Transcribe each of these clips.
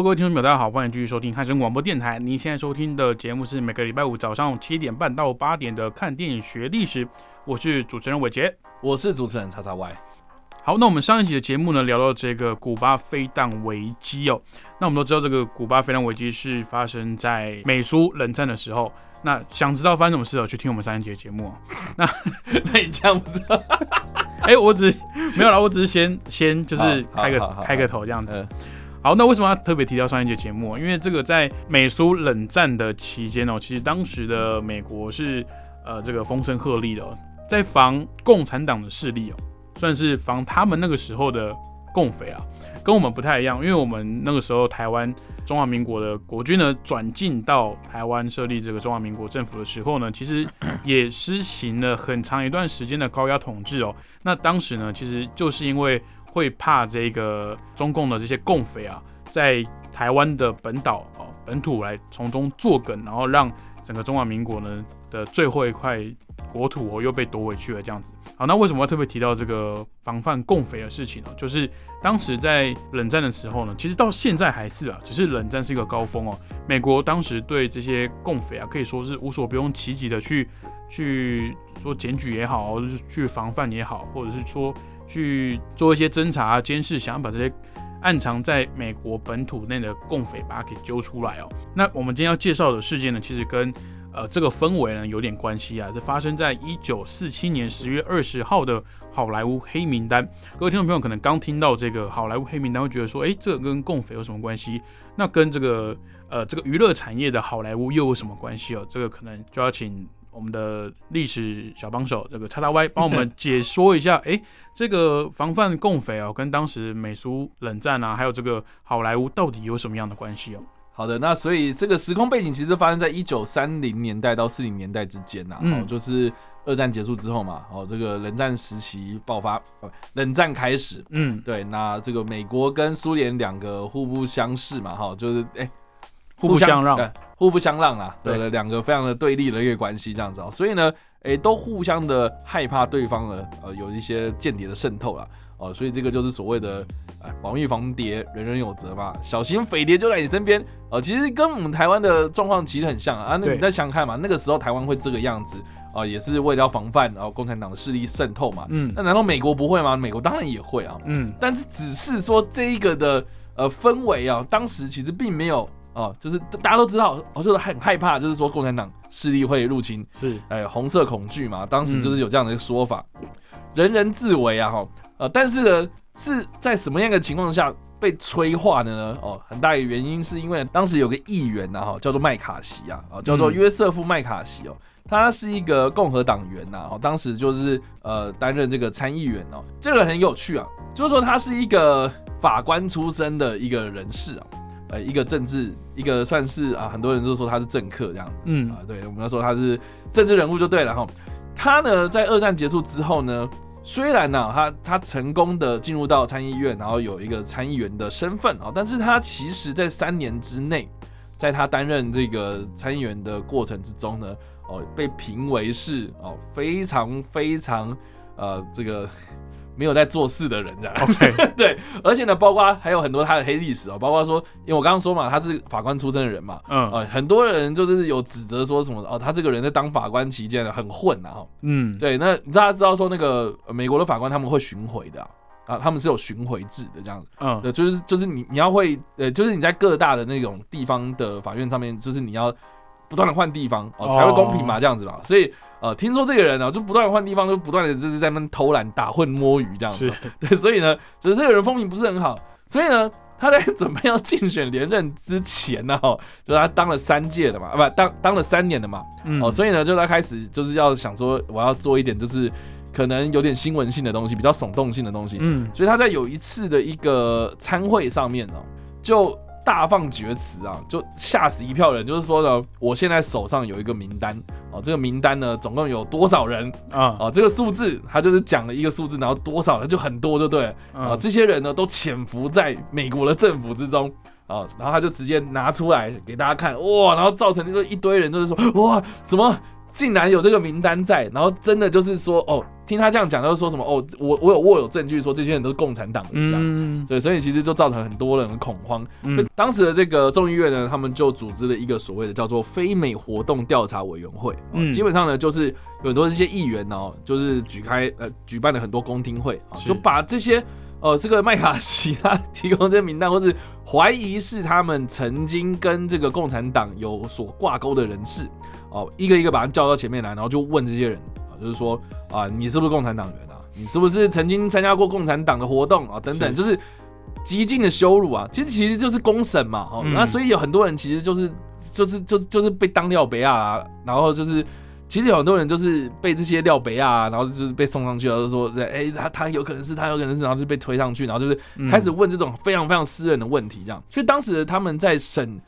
Hello，各位听众朋友，大家好，欢迎继续收听汉声广播电台。您现在收听的节目是每个礼拜五早上七点半到八点的《看电影学历史》，我是主持人伟杰，我是主持人叉叉 Y。好，那我们上一集的节目呢，聊到这个古巴飞弹危机哦。那我们都知道，这个古巴飞弹危机是发生在美苏冷战的时候。那想知道发生什么事哦，去听我们上一集的节目。那那你这样不知道？哎，我只没有啦，我只是先先就是开个开个头这样子。好，那为什么要特别提到上一节节目？因为这个在美苏冷战的期间哦，其实当时的美国是呃这个风声鹤唳的，在防共产党的势力哦，算是防他们那个时候的共匪啊，跟我们不太一样，因为我们那个时候台湾中华民国的国军呢转进到台湾设立这个中华民国政府的时候呢，其实 也施行了很长一段时间的高压统治哦。那当时呢，其实就是因为。会怕这个中共的这些共匪啊，在台湾的本岛哦本土来从中作梗，然后让整个中华民国呢的最后一块国土哦又被夺回去了这样子。好，那为什么要特别提到这个防范共匪的事情呢？就是当时在冷战的时候呢，其实到现在还是啊，只是冷战是一个高峰哦。美国当时对这些共匪啊，可以说是无所不用其极的去去说检举也好，或者是去防范也好，或者是说。去做一些侦查、监视，想要把这些暗藏在美国本土内的共匪把它给揪出来哦。那我们今天要介绍的事件呢，其实跟呃这个氛围呢有点关系啊。是发生在一九四七年十月二十号的好莱坞黑名单。各位听众朋友可能刚听到这个好莱坞黑名单，会觉得说，哎，这跟共匪有什么关系？那跟这个呃这个娱乐产业的好莱坞又有什么关系哦？这个可能就要请。我们的历史小帮手这个叉叉 Y 帮我们解说一下，哎，这个防范共匪哦，跟当时美苏冷战啊，还有这个好莱坞到底有什么样的关系哦？好的，那所以这个时空背景其实发生在一九三零年代到四零年代之间呐，哦，就是二战结束之后嘛，哦，这个冷战时期爆发，冷战开始，嗯，对，那这个美国跟苏联两个互不相识嘛，哈，就是哎。互不相让，互不相让啊，对，两个非常的对立的一个关系这样子哦，所以呢，诶，都互相的害怕对方的呃有一些间谍的渗透了哦，所以这个就是所谓的哎，保密防谍，人人有责嘛，小心匪谍就在你身边哦，其实跟我们台湾的状况其实很像啊，那你再想想看嘛，那个时候台湾会这个样子啊，也是为了要防范然后共产党的势力渗透嘛，嗯，那难道美国不会吗？美国当然也会啊，嗯，但是只是说这一个的呃氛围啊，当时其实并没有。哦，就是大家都知道，我就是很害怕，就是说共产党势力会入侵，是哎，红色恐惧嘛，当时就是有这样的一个说法，人人自危啊，哈，呃，但是呢，是在什么样的情况下被催化的呢？哦，很大一个原因是因为当时有个议员呐，哈，叫做麦卡锡啊，啊，叫做约瑟夫麦卡锡哦，他是一个共和党员呐，哦，当时就是呃担任这个参议员哦，这个很有趣啊，就是说他是一个法官出身的一个人士啊。呃，一个政治，一个算是啊，很多人都说他是政客这样子，嗯啊，对，我们要说他是政治人物就对了哈。他呢，在二战结束之后呢，虽然呢，他他成功的进入到参议院，然后有一个参议员的身份啊，但是他其实在三年之内，在他担任这个参议员的过程之中呢，哦，被评为是哦非常非常呃这个。没有在做事的人这样，OK，对，而且呢，包括还有很多他的黑历史哦，包括说，因为我刚刚说嘛，他是法官出身的人嘛，嗯，啊，很多人就是有指责说什么哦，他这个人在当法官期间呢很混啊，哈，嗯，对，那大家知道说那个美国的法官他们会巡回的啊，他们是有巡回制的这样子，嗯，对，就是就是你你要会，呃，就是你在各大的那种地方的法院上面，就是你要。不断的换地方哦，才会公平嘛，这样子嘛。所以呃，听说这个人呢，就不断的换地方，就不断的就是在那偷懒、打混、摸鱼这样子。对，所以呢，就是这个人风评不是很好。所以呢，他在准备要竞选连任之前呢，哈，就他当了三届的嘛，啊不当当了三年的嘛。嗯哦，所以呢，就他开始就是要想说，我要做一点就是可能有点新闻性的东西，比较耸动性的东西。嗯，所以他在有一次的一个参会上面呢，就大放厥词啊，就吓死一票人。就是说呢，我现在手上有一个名单哦，这个名单呢，总共有多少人啊？哦，这个数字他就是讲了一个数字，然后多少人就很多，就对啊。这些人呢，都潜伏在美国的政府之中啊，然后他就直接拿出来给大家看，哇，然后造成那个一堆人都是说，哇，什么？竟然有这个名单在，然后真的就是说，哦，听他这样讲，就是说什么，哦，我我有握有证据说这些人都是共产党的，这样，对，所以其实就造成很多人的恐慌。嗯，当时的这个众议院呢，他们就组织了一个所谓的叫做非美活动调查委员会，嗯，基本上呢就是有很多这些议员哦，就是举开呃举办了很多公听会啊，就把这些呃这个麦卡锡他提供这些名单，或是怀疑是他们曾经跟这个共产党有所挂钩的人士。哦，一个一个把他叫到前面来，然后就问这些人啊，就是说啊，你是不是共产党员啊？你是不是曾经参加过共产党的活动啊？等等，就是极尽的羞辱啊！其实其实就是公审嘛，哦，那所以有很多人其实就是就是就是就是被当廖北亚，然后就是其实有很多人就是被这些廖北亚，然后就是被送上去了，就说哎，他他有可能是他有可能是，然后就被推上去，然后就是开始问这种非常非常私人的问题，这样。所以当时他们在审。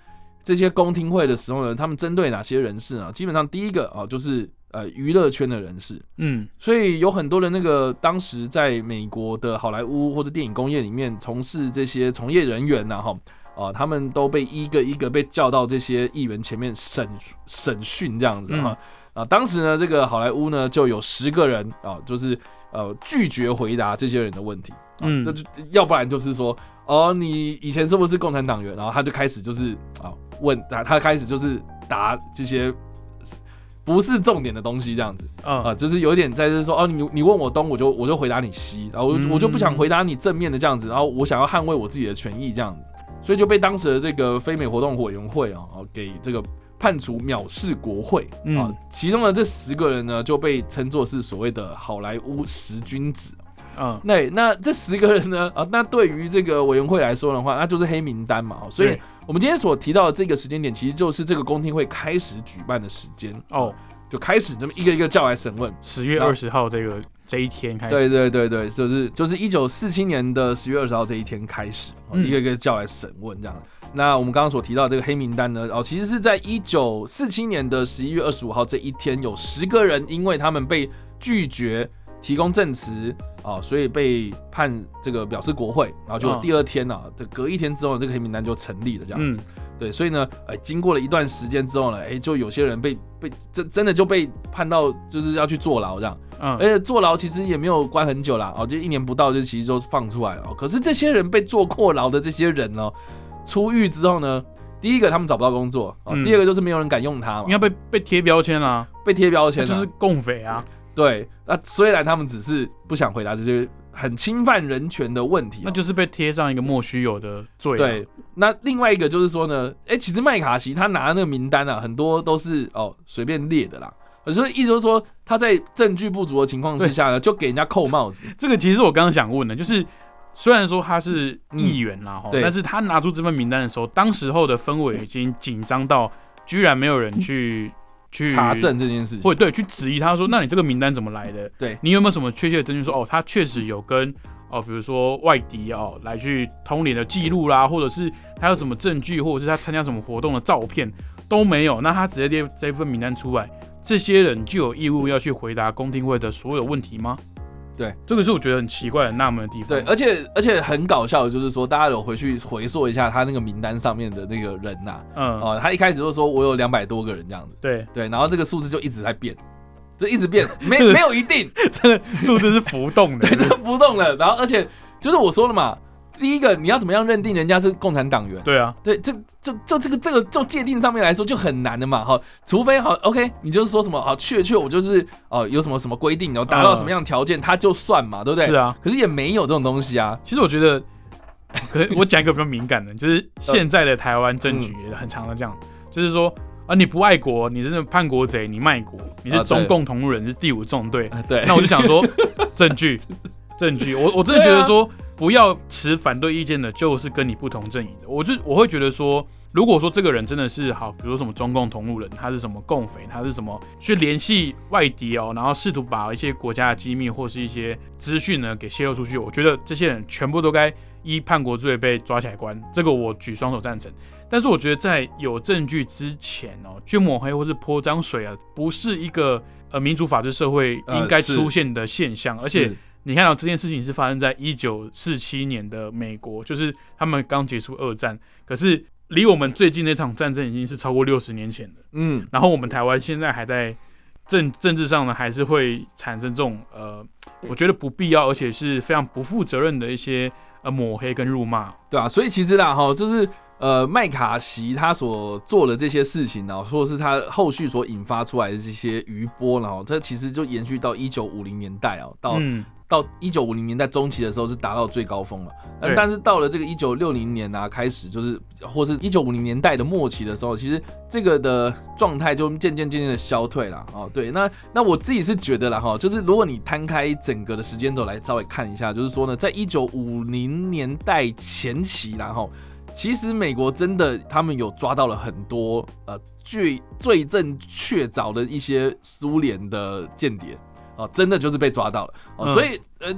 这些公听会的时候呢，他们针对哪些人士啊？基本上第一个啊，就是呃娱乐圈的人士，嗯，所以有很多的那个当时在美国的好莱坞或者电影工业里面从事这些从业人员呐，哈啊，他们都被一个一个被叫到这些议员前面审审讯这样子哈。啊，当时呢，这个好莱坞呢就有十个人啊，就是呃拒绝回答这些人的问题，嗯，这就要不然就是说哦，你以前是不是共产党员？然后他就开始就是啊。问他，他开始就是答这些不是重点的东西，这样子，啊，就是有点在就是说，哦，你你问我东，我就我就回答你西，然后我我就不想回答你正面的这样子，然后我想要捍卫我自己的权益这样子，所以就被当时的这个非美活动委员会啊，给这个判处藐视国会啊，其中的这十个人呢，就被称作是所谓的好莱坞十君子。嗯，那那这十个人呢？啊，那对于这个委员会来说的话，那就是黑名单嘛。所以，我们今天所提到的这个时间点，其实就是这个公听会开始举办的时间哦，就开始这么一个一个叫来审问。十月二十号这个这一天开始。对对对对，就是就是一九四七年的十月二十号这一天开始，一个一个叫来审问这样。那我们刚刚所提到这个黑名单呢？哦，其实是在一九四七年的十一月二十五号这一天，有十个人，因为他们被拒绝。提供证词啊，所以被判这个表示国会，然后就第二天呢，这隔一天之后，这个黑名单就成立了，这样子。对，所以呢，哎，经过了一段时间之后呢，哎，就有些人被被真真的就被判到就是要去坐牢这样。嗯，而且坐牢其实也没有关很久啦，哦，就一年不到就其实就放出来了。可是这些人被坐过牢的这些人呢，出狱之后呢，第一个他们找不到工作啊，第二个就是没有人敢用他，应该被被贴标签啦，被贴标签就是共匪啊。对，那虽然他们只是不想回答这些很侵犯人权的问题，那就是被贴上一个莫须有的罪。对，那另外一个就是说呢，哎，其实麦卡锡他拿的那个名单啊，很多都是哦随便列的啦。所以意思就是说，他在证据不足的情况之下呢，就给人家扣帽子。这个其实我刚刚想问的，就是虽然说他是议员啦，但是他拿出这份名单的时候，当时候的氛围已经紧张到居然没有人去。去查证这件事情，会对去质疑他说，那你这个名单怎么来的？对你有没有什么确切的证据说，哦，他确实有跟哦，比如说外敌哦来去通联的记录啦，或者是他有什么证据，或者是他参加什么活动的照片都没有，那他直接列这份名单出来，这些人就有义务要去回答公听会的所有问题吗？对，这个是我觉得很奇怪、很纳闷的地方。对，而且而且很搞笑的就是说，大家有回去回溯一下他那个名单上面的那个人呐，嗯，哦，他一开始就说我有两百多个人这样子，对对，然后这个数字就一直在变，就一直变，没没有一定，这个数字是浮动的，对，这浮动的。然后而且就是我说了嘛。第一个，你要怎么样认定人家是共产党员？对啊，对，这就就这个这个就界定上面来说就很难的嘛，哈，除非好，OK，你就是说什么好，确确我就是哦，有什么什么规定，然后达到什么样的条件，他就算嘛，对不对？是啊，可是也没有这种东西啊。其实我觉得，可我讲一个比较敏感的，就是现在的台湾政局也很常的这样，就是说啊，你不爱国，你是叛国贼，你卖国，你是中共同路人，是第五纵队，对，那我就想说，证据，证据，我我真的觉得说。不要持反对意见的，就是跟你不同阵营的。我就我会觉得说，如果说这个人真的是好，比如什么中共同路人，他是什么共匪，他是什么去联系外敌哦，然后试图把一些国家的机密或是一些资讯呢给泄露出去，我觉得这些人全部都该依叛国罪被抓起来关，这个我举双手赞成。但是我觉得在有证据之前哦，去抹黑或是泼脏水啊，不是一个呃民主法治社会应该出现的现象，而且。你看到这件事情是发生在一九四七年的美国，就是他们刚结束二战，可是离我们最近那场战争已经是超过六十年前了。嗯，然后我们台湾现在还在政政治上呢，还是会产生这种呃，我觉得不必要而且是非常不负责任的一些呃抹黑跟辱骂，对啊，所以其实啦哈，就是呃麦卡锡他所做的这些事情呢，或者是他后续所引发出来的这些余波，然后这其实就延续到一九五零年代啊，到。到一九五零年代中期的时候是达到最高峰了，但但是到了这个一九六零年啊开始，就是或是一九五零年代的末期的时候，其实这个的状态就渐渐渐渐的消退了。哦，对，那那我自己是觉得了哈，就是如果你摊开整个的时间轴来稍微看一下，就是说呢，在一九五零年代前期，然后其实美国真的他们有抓到了很多呃最罪证确凿的一些苏联的间谍。哦，真的就是被抓到了哦，所以呃，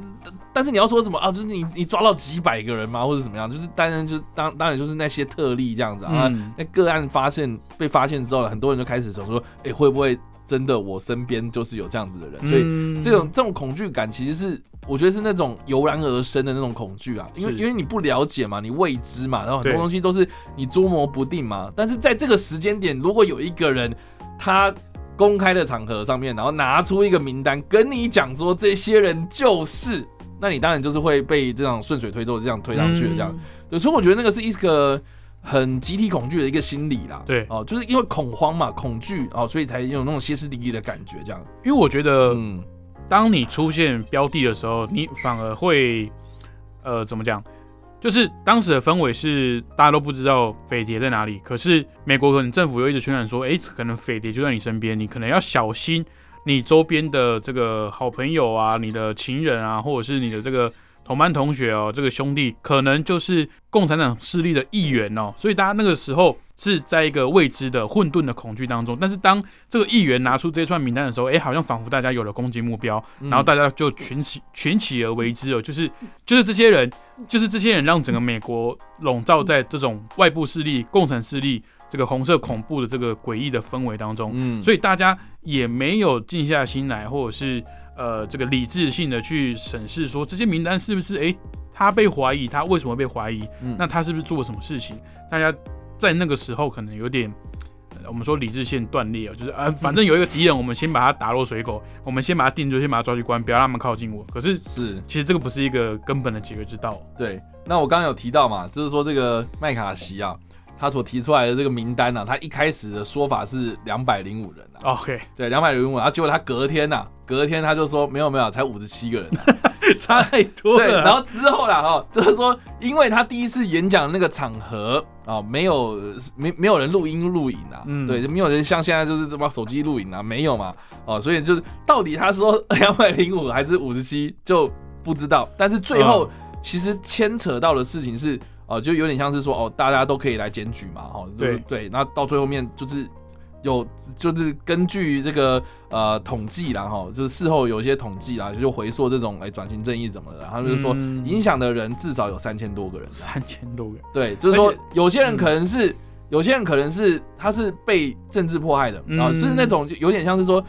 但是你要说什么啊？就是你你抓到几百个人吗，或者怎么样？就是当然就是当当然就是那些特例这样子啊。那个案发现被发现之后，很多人就开始想说，哎，会不会真的我身边就是有这样子的人？所以这种这种恐惧感其实是我觉得是那种油然而生的那种恐惧啊，因为因为你不了解嘛，你未知嘛，然后很多东西都是你捉摸不定嘛。但是在这个时间点，如果有一个人他。公开的场合上面，然后拿出一个名单跟你讲说这些人就是，那你当然就是会被这样顺水推舟这样推上去的这样。对，所以我觉得那个是一个很集体恐惧的一个心理啦。对，哦，就是因为恐慌嘛，恐惧哦，所以才有那种歇斯底里的感觉这样。因为我觉得，嗯，当你出现标的的时候，你反而会，呃，怎么讲？就是当时的氛围是大家都不知道匪谍在哪里，可是美国可能政府又一直宣传说，哎，可能匪谍就在你身边，你可能要小心你周边的这个好朋友啊，你的情人啊，或者是你的这个同班同学哦，这个兄弟可能就是共产党势力的一员哦，所以大家那个时候。是在一个未知的混沌的恐惧当中，但是当这个议员拿出这串名单的时候，哎，好像仿佛大家有了攻击目标，然后大家就群起群起而为之哦，就是就是这些人，就是这些人让整个美国笼罩在这种外部势力、共产势力这个红色恐怖的这个诡异的氛围当中，嗯，所以大家也没有静下心来，或者是呃这个理智性的去审视说这些名单是不是哎他被怀疑，他为什么被怀疑？那他是不是做了什么事情？大家。在那个时候，可能有点，我们说理智线断裂哦，就是啊，反正有一个敌人，我们先把他打落水狗，我们先把他定住，先把他抓去关，不要让他们靠近我。可是是，其实这个不是一个根本的解决之道。对，那我刚刚有提到嘛，就是说这个麦卡锡啊，他所提出来的这个名单呢，他一开始的说法是两百零五人啊。OK，对，两百零五，然后结果他隔天呐，隔天他就说没有没有，才五十七个人。差太多了。对，然后之后啦，哈，就是说，因为他第一次演讲那个场合啊，没有没没有人录音录影啊，嗯，对，没有人像现在就是这么手机录影啊，没有嘛，哦，所以就是到底他说 两百零五还是五十七就不知道。但是最后其实牵扯到的事情是，哦，就有点像是说，哦，大家都可以来检举嘛，哈，对对，那到最后面就是。有就是根据这个呃统计啦哈，就是事后有一些统计啦，就回溯这种哎转型正义怎么的，他们就说影响的人至少有三千多个人，三千多个人，对，就是说有些人可能是有些人可能是他是被政治迫害的然后，是那种有点像是说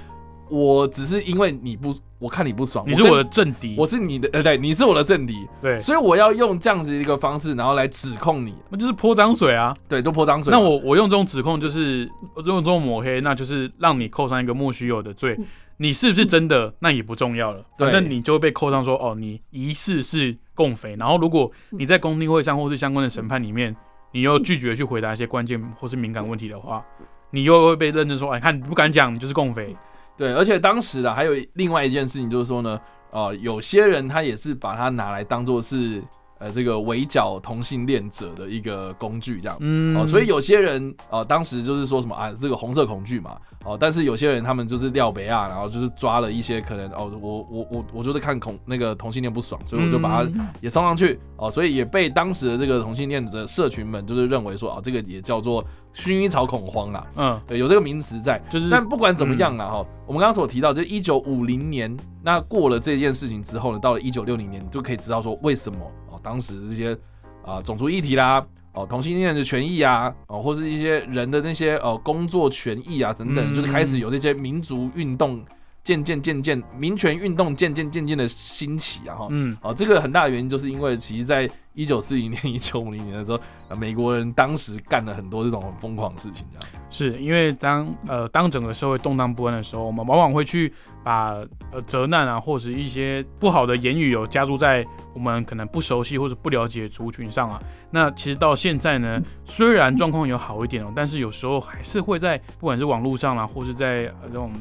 我只是因为你不。我看你不爽，你是我的政敌，我是你的，呃，对，你是我的政敌，对，所以我要用这样子一个方式，然后来指控你，那就是泼脏水啊，对，都泼脏水。那我我用这种指控，就是用这种抹黑，那就是让你扣上一个莫须有的罪。你是不是真的，那也不重要了，反正你就会被扣上说，哦，你疑似是共匪。然后如果你在公听会上或是相关的审判里面，你又拒绝去回答一些关键或是敏感问题的话，你又会被认证说，哎，看你不敢讲，你就是共匪。对，而且当时的还有另外一件事情，就是说呢，呃，有些人他也是把它拿来当做是呃这个围剿同性恋者的一个工具，这样，嗯，哦，所以有些人呃当时就是说什么啊，这个红色恐惧嘛，哦，但是有些人他们就是廖北亚，然后就是抓了一些可能哦，我我我我就是看恐那个同性恋不爽，所以我就把它也送上去，哦，所以也被当时的这个同性恋者社群们就是认为说啊，这个也叫做薰衣草恐慌啦。嗯，对，有这个名词在。就是，但不管怎么样啦，哈，我们刚刚所提到，就一九五零年，那过了这件事情之后呢，到了一九六零年，你就可以知道说为什么哦，当时这些啊种族议题啦，哦同性恋的权益啊，哦或是一些人的那些呃工作权益啊等等，就是开始有这些民族运动。渐渐渐渐，民权运动渐渐渐渐的兴起啊哈，嗯，哦，这个很大的原因就是因为，其实在一九四零年、一九五零年的时候，美国人当时干了很多这种很疯狂的事情，这样。是因为当呃当整个社会动荡不安的时候，我们往往会去把呃责难啊，或者一些不好的言语有加注在我们可能不熟悉或者不了解族群上啊。那其实到现在呢，虽然状况有好一点哦，但是有时候还是会在不管是网络上啦，或是在呃这种。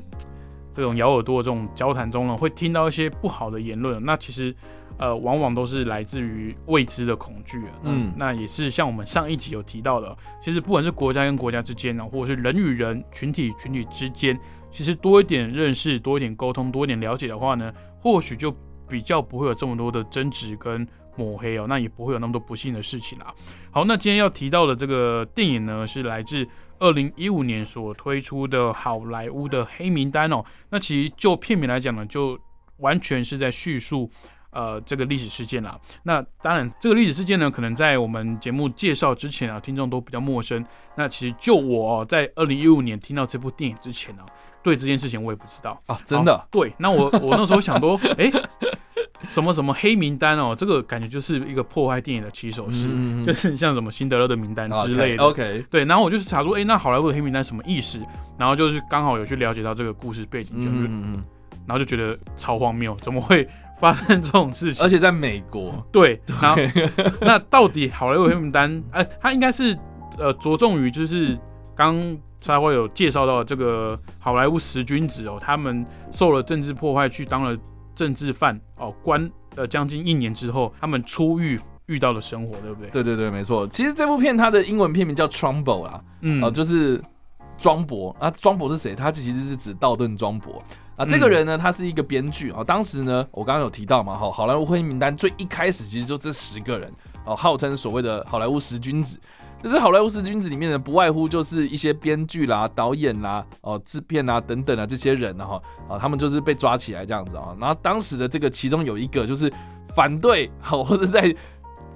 这种咬耳朵的这种交谈中呢，会听到一些不好的言论。那其实，呃，往往都是来自于未知的恐惧。嗯，那也是像我们上一集有提到的，其实不管是国家跟国家之间呢，或者是人与人、群体群体之间，其实多一点认识、多一点沟通、多一点了解的话呢，或许就比较不会有这么多的争执跟抹黑哦，那也不会有那么多不幸的事情啦。好，那今天要提到的这个电影呢，是来自。二零一五年所推出的好莱坞的黑名单哦，那其实就片名来讲呢，就完全是在叙述呃这个历史事件啦。那当然，这个历史事件呢，可能在我们节目介绍之前啊，听众都比较陌生。那其实就我在二零一五年听到这部电影之前呢，对这件事情我也不知道啊，真的。对，那我我那时候想说，哎。什么什么黑名单哦，这个感觉就是一个破坏电影的起手式，就是像什么辛德勒的名单之类的。OK，对，然后我就是查出，哎，那好莱坞的黑名单什么意思？然后就是刚好有去了解到这个故事背景，就是，然后就觉得超荒谬，怎么会发生这种事情？而且在美国，对，然后那到底好莱坞黑名单，哎，它应该是呃着重于就是刚才会有介绍到这个好莱坞十君子哦，他们受了政治破坏去当了。政治犯哦，关呃将近一年之后，他们出狱遇到的生活，对不对？对对对，没错。其实这部片它的英文片名叫《Trumbo》啦，嗯，哦，就是庄博啊。庄博是谁？他其实是指道顿庄博啊。这个人呢，他是一个编剧啊。当时呢，我刚刚有提到嘛，哈，好莱坞黑名单最一开始其实就这十个人哦，号称所谓的好莱坞十君子。这是好莱坞十君子里面的，不外乎就是一些编剧啦、导演啦、哦制片啊等等啊这些人哈啊，他们就是被抓起来这样子啊。然后当时的这个其中有一个就是反对好，或者在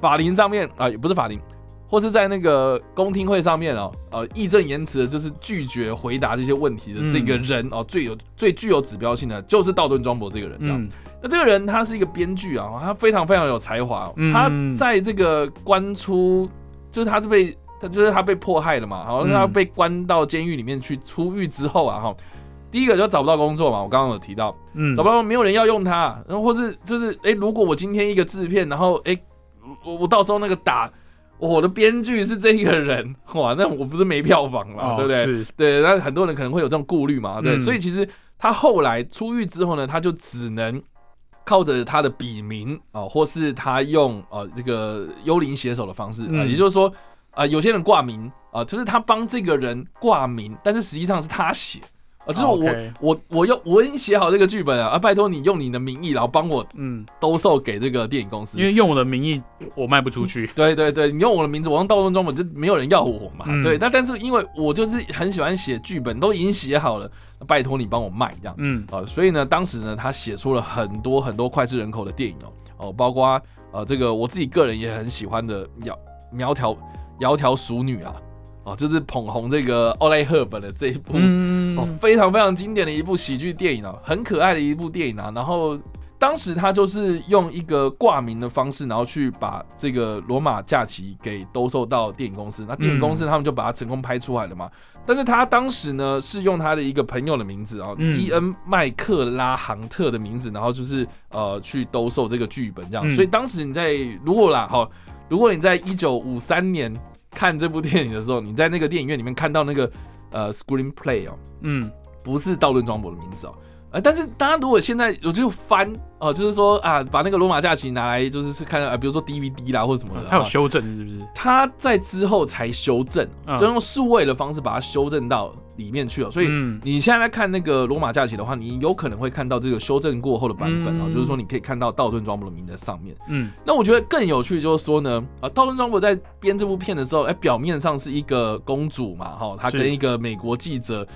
法庭上面啊，也不是法庭，或是在那个公听会上面哦，呃义正言辞的就是拒绝回答这些问题的这个人哦，最有最具有指标性的就是道顿庄博这个人。嗯，那这个人他是一个编剧啊，他非常非常有才华，他在这个关出。就是他是被他就是他被迫害了嘛，然后他被关到监狱里面去，出狱之后啊哈，第一个就找不到工作嘛，我刚刚有提到，嗯，找不到没有人要用他，然后或是就是哎，如果我今天一个制片，然后哎，我我到时候那个打我的编剧是这一个人，哇，那我不是没票房了，对不对？对，那很多人可能会有这种顾虑嘛，对，所以其实他后来出狱之后呢，他就只能。靠着他的笔名啊，或是他用呃这个幽灵写手的方式啊，也就是说啊，有些人挂名啊，就是他帮这个人挂名，但是实际上是他写啊，就是我我我用我已经写好这个剧本啊，啊，拜托你用你的名义，然后帮我嗯兜售给这个电影公司，因为用我的名义我卖不出去。对对对，你用我的名字，我用盗用装本，就没有人要我嘛。对，那但是因为我就是很喜欢写剧本，都已经写好了。拜托你帮我卖这样，嗯，啊，所以呢，当时呢，他写出了很多很多脍炙人口的电影哦，哦，包括呃这个我自己个人也很喜欢的《窈苗条窈窕淑女》啊，哦，就是捧红这个奥莱赫本的这一部哦，非常非常经典的一部喜剧电影啊，很可爱的一部电影啊，然后。当时他就是用一个挂名的方式，然后去把这个罗马假期给兜售到电影公司。那电影公司他们就把它成功拍出来了嘛。但是他当时呢是用他的一个朋友的名字啊，伊恩麦克拉杭特的名字，然后就是呃去兜售这个剧本这样。所以当时你在如果啦哦，如果你在一九五三年看这部电影的时候，你在那个电影院里面看到那个呃 screenplay 哦，嗯，不是道顿庄博的名字哦。呃，但是大家如果现在有就翻哦，就是说啊，把那个罗马假期拿来就是去看啊，比如说 DVD 啦或者什么的，它有修正是不是？它在之后才修正，就用数位的方式把它修正到里面去了。所以你现在在看那个罗马假期的话，你有可能会看到这个修正过后的版本啊，就是说你可以看到道顿庄博的名在上面。嗯，那我觉得更有趣就是说呢，啊，道顿庄博在编这部片的时候，哎，表面上是一个公主嘛，哈，她跟一个美国记者。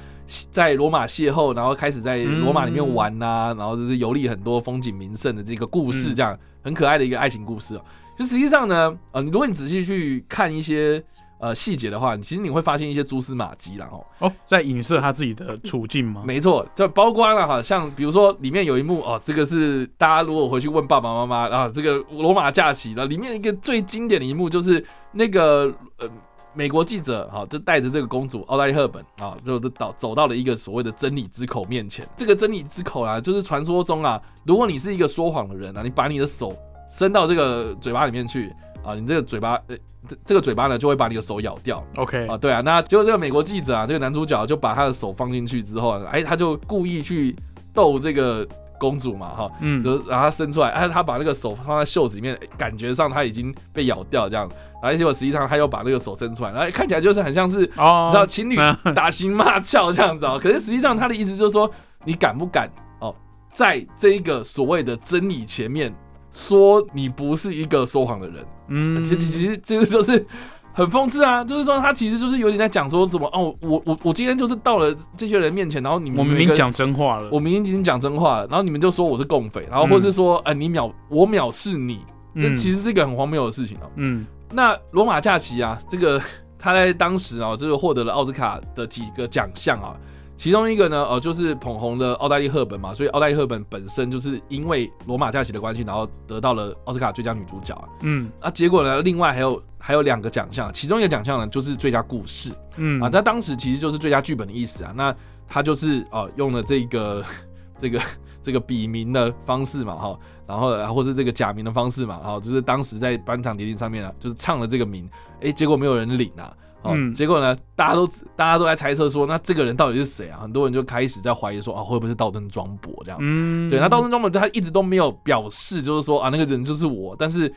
在罗马邂逅，然后开始在罗马里面玩呐，然后就是游历很多风景名胜的这个故事，这样很可爱的一个爱情故事哦。就实际上呢，呃，如果你仔细去看一些呃细节的话，其实你会发现一些蛛丝马迹然后哦，在影射他自己的处境吗？没错，就包括了哈，像比如说里面有一幕哦，这个是大家如果回去问爸爸妈妈啊，这个罗马假期的里面一个最经典的一幕就是那个呃。美国记者哈就带着这个公主奥黛丽赫本啊，就到走到了一个所谓的真理之口面前。这个真理之口啊，就是传说中啊，如果你是一个说谎的人啊，你把你的手伸到这个嘴巴里面去啊，你这个嘴巴呃，这个嘴巴呢就会把你的手咬掉。OK 啊，对啊，那结果这个美国记者啊，这个男主角就把他的手放进去之后，哎，他就故意去逗这个。公主嘛，哈，嗯，就让她伸出来，哎，他把那个手放在袖子里面，感觉上她已经被咬掉这样，而且我实际上她又把那个手伸出来，然后看起来就是很像是，哦，你知道情侣打情骂俏这样子哦，可是实际上他的意思就是说，你敢不敢哦，在这一个所谓的真理前面说你不是一个说谎的人，嗯，其实其实这个就是。很讽刺啊，就是说他其实就是有点在讲说什么哦，我我我今天就是到了这些人面前，然后你们我明明讲真话了，我明明已经讲真话了，然后你们就说我是共匪，然后或是说哎你藐我藐视你，这其实是一个很荒谬的事情哦。嗯，那罗马假期啊，这个 他在当时啊，就是获得了奥斯卡的几个奖项啊。其中一个呢，呃，就是捧红的奥黛丽·赫本嘛，所以奥黛丽·赫本本身就是因为罗马假期的关系，然后得到了奥斯卡最佳女主角啊。嗯，啊，结果呢，另外还有还有两个奖项，其中一个奖项呢就是最佳故事，嗯啊，在当时其实就是最佳剧本的意思啊。那他就是哦用了这个 这个 这个笔名的方式嘛，哈，然后或是这个假名的方式嘛，哈就是当时在颁奖典礼上面啊，就是唱了这个名，哎，结果没有人领啊。嗯，结果呢，大家都大家都在猜测说，那这个人到底是谁啊？很多人就开始在怀疑说，啊，会不会是道登庄博这样？嗯，对，那道登庄博他一直都没有表示，就是说啊，那个人就是我，但是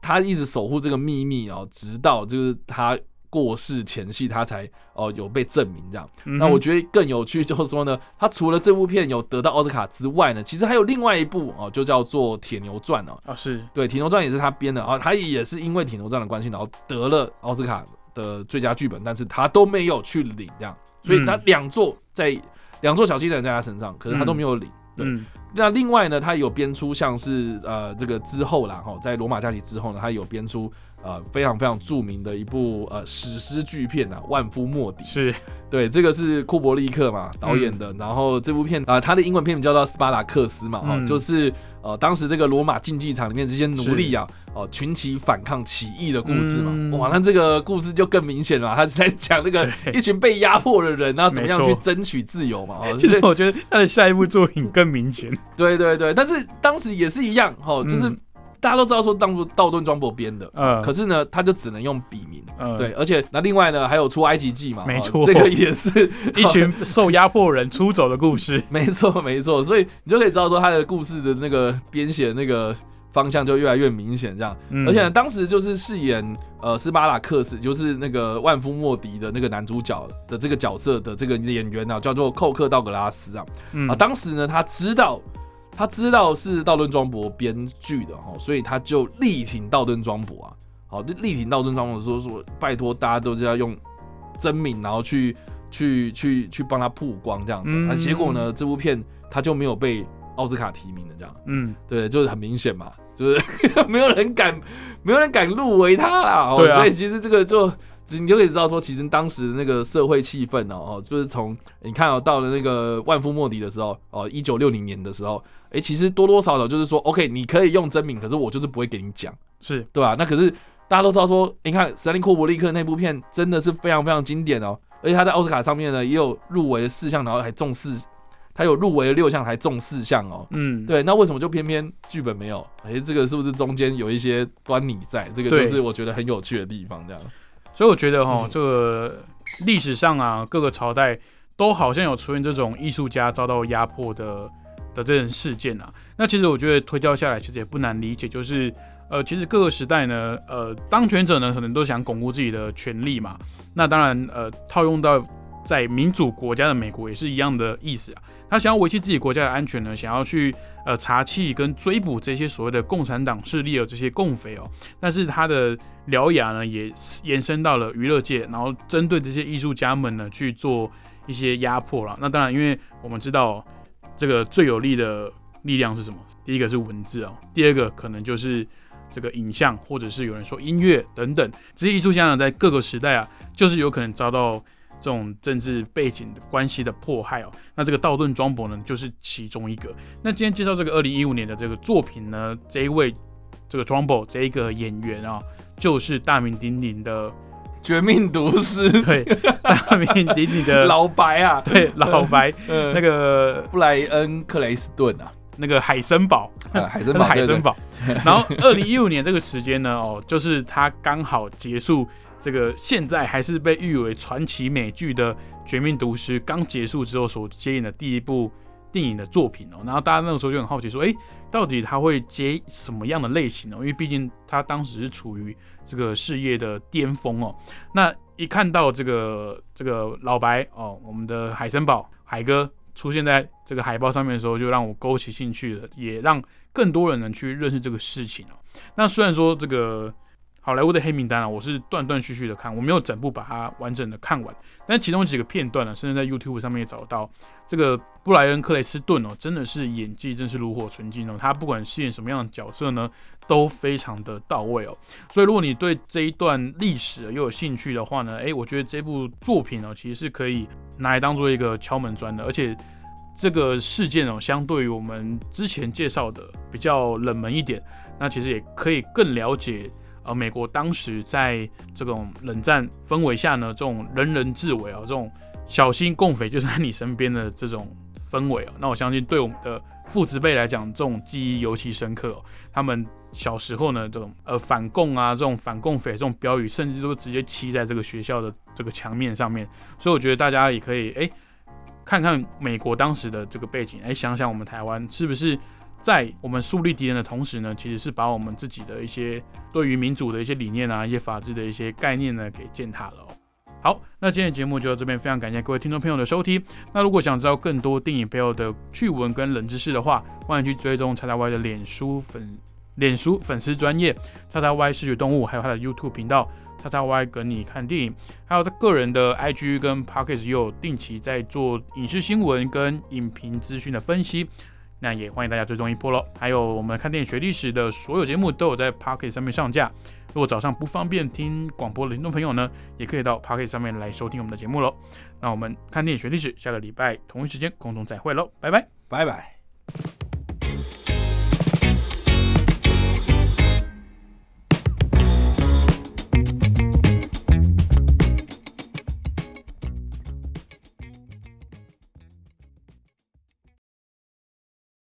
他一直守护这个秘密哦，直到就是他过世前夕，他才哦有被证明这样。那我觉得更有趣就是说呢，他除了这部片有得到奥斯卡之外呢，其实还有另外一部哦，就叫做《铁牛传》哦。啊，是对，《铁牛传》也是他编的啊，他也是因为《铁牛传》的关系，然后得了奥斯卡。的最佳剧本，但是他都没有去领这样，所以他两座在两座小金人在他身上，可是他都没有领。对，那另外呢，他有编出像是呃这个之后啦哈，在罗马假期之后呢，他有编出。呃，非常非常著名的一部呃史诗巨片啊，《万夫莫敌》是 对，这个是库伯利克嘛导演的。然后这部片啊，他的英文片名叫做《斯巴达克斯》嘛，哈，就是呃当时这个罗马竞技场里面这些奴隶啊，哦群起反抗起义的故事嘛。哇，那这个故事就更明显了，他是在讲那个一群被压迫的人，然后怎么样去争取自由嘛。其实我觉得他的下一部作品更明显。对对对，但是当时也是一样，哈，就是。大家都知道说当初道顿庄博编的，嗯，可是呢，他就只能用笔名，嗯，对，而且那另外呢，还有出埃及记嘛，没错，这个也是 一群受压迫人出走的故事，没错没错，所以你就可以知道说他的故事的那个编写那个方向就越来越明显，这样，而且当时就是饰演呃斯巴达克斯，就是那个万夫莫敌的那个男主角的这个角色的这个演员呢，叫做寇克道格拉斯啊，啊，当时呢他知道。他知道是道顿庄博编剧的哈，所以他就力挺道顿庄博啊，好，力挺道顿庄博说说，拜托大家都是要用真名，然后去去去去帮他曝光这样子，啊，结果呢，这部片他就没有被奥斯卡提名的这样，嗯，对，就是很明显嘛，就是 没有人敢，没有人敢入围他啦，对啊，所以其实这个就。你就可以知道说，其实当时那个社会气氛哦，哦，就是从你看哦，到了那个万夫莫敌的时候，哦，一九六零年的时候，哎，其实多多少少就是说，OK，你可以用真名，可是我就是不会给你讲，是对吧？那可是大家都知道说，你看斯林库伯利克那部片真的是非常非常经典哦，而且他在奥斯卡上面呢也有入围四项，然后还中四，他有入围了六项，还中四项哦，嗯，对，那为什么就偏偏剧本没有？哎，这个是不是中间有一些端倪在？这个就是我觉得很有趣的地方，这样。所以我觉得哈，这个历史上啊，各个朝代都好像有出现这种艺术家遭到压迫的的这种事件啊。那其实我觉得推敲下来，其实也不难理解，就是呃，其实各个时代呢，呃，当权者呢可能都想巩固自己的权利嘛。那当然，呃，套用到在民主国家的美国也是一样的意思啊。他想要维系自己国家的安全呢，想要去呃查缉跟追捕这些所谓的共产党势力的这些共匪哦。但是他的獠牙呢，也延伸到了娱乐界，然后针对这些艺术家们呢去做一些压迫了。那当然，因为我们知道这个最有力的力量是什么？第一个是文字哦，第二个可能就是这个影像，或者是有人说音乐等等。这些艺术家呢，在各个时代啊，就是有可能遭到。这种政治背景的关系的迫害哦，那这个道顿庄博呢，就是其中一个。那今天介绍这个二零一五年的这个作品呢，这一位这个庄博这一个演员啊，就是大名鼎鼎的《绝命毒师》对，大名鼎鼎的 老白啊，对，老白，那个布莱恩克雷斯顿啊，那个海森堡，海森堡，海森堡。然后二零一五年这个时间呢，哦，就是他刚好结束。这个现在还是被誉为传奇美剧的《绝命毒师》刚结束之后所接演的第一部电影的作品哦，然后大家那个时候就很好奇说，哎，到底他会接什么样的类型呢？因为毕竟他当时是处于这个事业的巅峰哦。那一看到这个这个老白哦，我们的海森堡海哥出现在这个海报上面的时候，就让我勾起兴趣了，也让更多人能去认识这个事情哦。那虽然说这个。好莱坞的黑名单啊，我是断断续续的看，我没有整部把它完整的看完。但其中几个片段呢，甚至在 YouTube 上面也找到。这个布莱恩·克雷斯顿哦，真的是演技真是炉火纯青哦。他不管饰演什么样的角色呢，都非常的到位哦。所以如果你对这一段历史又有兴趣的话呢，诶，我觉得这部作品哦，其实是可以拿来当做一个敲门砖的。而且这个事件哦，相对于我们之前介绍的比较冷门一点，那其实也可以更了解。而美国当时在这种冷战氛围下呢，这种人人自危啊，这种小心共匪就在你身边的这种氛围啊，那我相信对我们的父执辈来讲，这种记忆尤其深刻。他们小时候呢，这种呃反共啊，这种反共匪这种标语，甚至都直接漆在这个学校的这个墙面上面。所以我觉得大家也可以哎看看美国当时的这个背景，哎想想我们台湾是不是。在我们树立敌人的同时呢，其实是把我们自己的一些对于民主的一些理念啊，一些法治的一些概念呢，给践踏了。好，那今天的节目就到这边，非常感谢各位听众朋友的收听。那如果想知道更多电影背后的趣闻跟冷知识的话，欢迎去追踪叉叉 Y 的脸书粉脸书粉丝专业叉叉 Y 视觉动物，还有他的 YouTube 频道叉叉 Y 跟你看电影，还有他个人的 IG 跟 Pockets 也有定期在做影视新闻跟影评资讯的分析。那也欢迎大家追踪一波喽，还有我们看电影学历史的所有节目都有在 Pocket 上面上架。如果早上不方便听广播的听众朋友呢，也可以到 Pocket 上面来收听我们的节目喽。那我们看电影学历史，下个礼拜同一时间空中再会喽，拜拜，拜拜。